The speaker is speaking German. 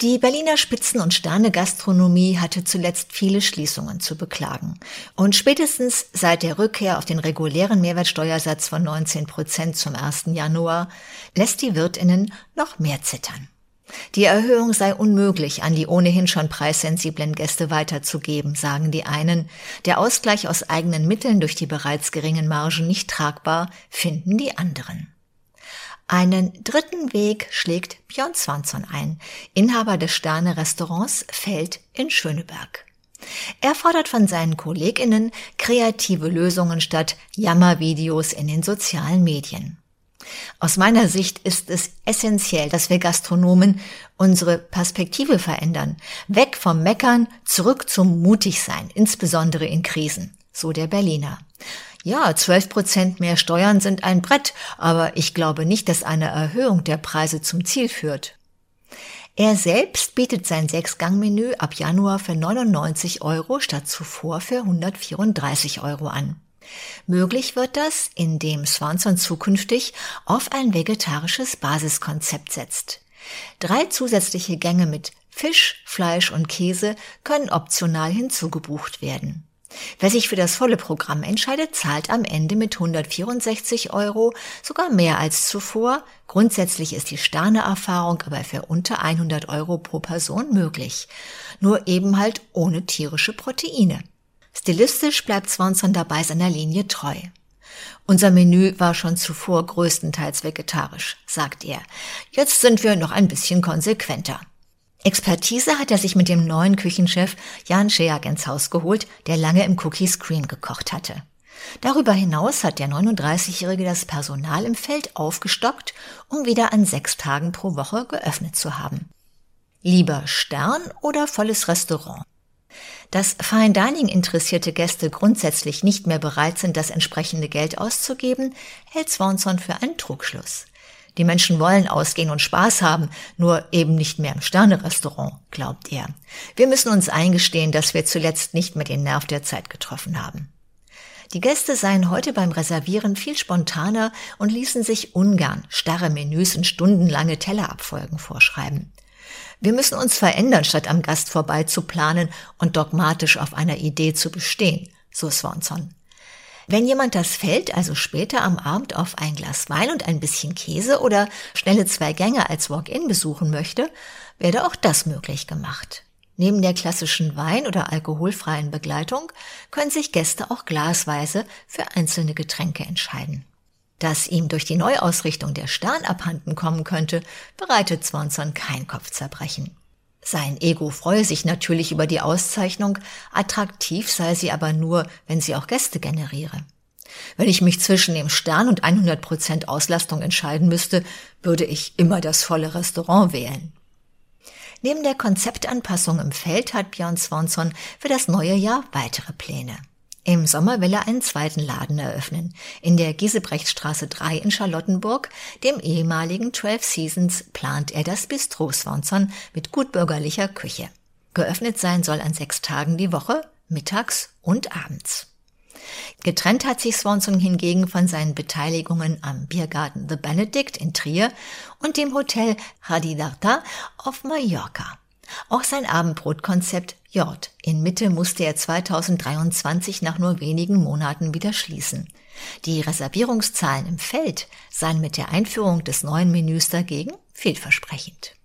Die Berliner Spitzen- und Sterne-Gastronomie hatte zuletzt viele Schließungen zu beklagen. Und spätestens seit der Rückkehr auf den regulären Mehrwertsteuersatz von 19 Prozent zum 1. Januar lässt die Wirtinnen noch mehr zittern. Die Erhöhung sei unmöglich an die ohnehin schon preissensiblen Gäste weiterzugeben, sagen die einen. Der Ausgleich aus eigenen Mitteln durch die bereits geringen Margen nicht tragbar, finden die anderen. Einen dritten Weg schlägt Björn Swanson ein, Inhaber des Sterne-Restaurants Feld in Schöneberg. Er fordert von seinen KollegInnen kreative Lösungen statt Jammervideos in den sozialen Medien. Aus meiner Sicht ist es essentiell, dass wir Gastronomen unsere Perspektive verändern. Weg vom Meckern, zurück zum Mutigsein, insbesondere in Krisen, so der Berliner. Ja, 12 Prozent mehr Steuern sind ein Brett, aber ich glaube nicht, dass eine Erhöhung der Preise zum Ziel führt. Er selbst bietet sein Sechsgang-Menü ab Januar für 99 Euro statt zuvor für 134 Euro an. Möglich wird das, indem Swanson zukünftig auf ein vegetarisches Basiskonzept setzt. Drei zusätzliche Gänge mit Fisch, Fleisch und Käse können optional hinzugebucht werden. Wer sich für das volle Programm entscheidet, zahlt am Ende mit 164 Euro sogar mehr als zuvor. Grundsätzlich ist die Sterneerfahrung aber für unter 100 Euro pro Person möglich. Nur eben halt ohne tierische Proteine. Stilistisch bleibt Swanson dabei seiner Linie treu. Unser Menü war schon zuvor größtenteils vegetarisch, sagt er. Jetzt sind wir noch ein bisschen konsequenter. Expertise hat er sich mit dem neuen Küchenchef Jan Scheak ins Haus geholt, der lange im Cookie Screen gekocht hatte. Darüber hinaus hat der 39-Jährige das Personal im Feld aufgestockt, um wieder an sechs Tagen pro Woche geöffnet zu haben. Lieber Stern oder volles Restaurant? Dass Fine Dining interessierte Gäste grundsätzlich nicht mehr bereit sind, das entsprechende Geld auszugeben, hält Swanson für einen Trugschluss. Die Menschen wollen ausgehen und Spaß haben, nur eben nicht mehr im Sternerestaurant, glaubt er. Wir müssen uns eingestehen, dass wir zuletzt nicht mehr den Nerv der Zeit getroffen haben. Die Gäste seien heute beim Reservieren viel spontaner und ließen sich ungern starre Menüs und stundenlange Tellerabfolgen vorschreiben. Wir müssen uns verändern, statt am Gast vorbei zu planen und dogmatisch auf einer Idee zu bestehen, so Swanson. Wenn jemand das Feld also später am Abend auf ein Glas Wein und ein bisschen Käse oder schnelle zwei Gänge als Walk-in besuchen möchte, werde auch das möglich gemacht. Neben der klassischen Wein- oder alkoholfreien Begleitung können sich Gäste auch glasweise für einzelne Getränke entscheiden. Dass ihm durch die Neuausrichtung der Stern abhanden kommen könnte, bereitet Swanson kein Kopfzerbrechen. Sein Ego freue sich natürlich über die Auszeichnung, attraktiv sei sie aber nur, wenn sie auch Gäste generiere. Wenn ich mich zwischen dem Stern und 100 Prozent Auslastung entscheiden müsste, würde ich immer das volle Restaurant wählen. Neben der Konzeptanpassung im Feld hat Björn Swanson für das neue Jahr weitere Pläne. Im Sommer will er einen zweiten Laden eröffnen, in der Giesebrechtstraße 3 in Charlottenburg, dem ehemaligen 12 Seasons, plant er das Bistro Swanson mit gutbürgerlicher Küche. Geöffnet sein soll an sechs Tagen die Woche, mittags und abends. Getrennt hat sich Swanson hingegen von seinen Beteiligungen am Biergarten The Benedict in Trier und dem Hotel Hadidarta auf Mallorca. Auch sein Abendbrotkonzept Jord in Mitte musste er 2023 nach nur wenigen Monaten wieder schließen. Die Reservierungszahlen im Feld seien mit der Einführung des neuen Menüs dagegen vielversprechend.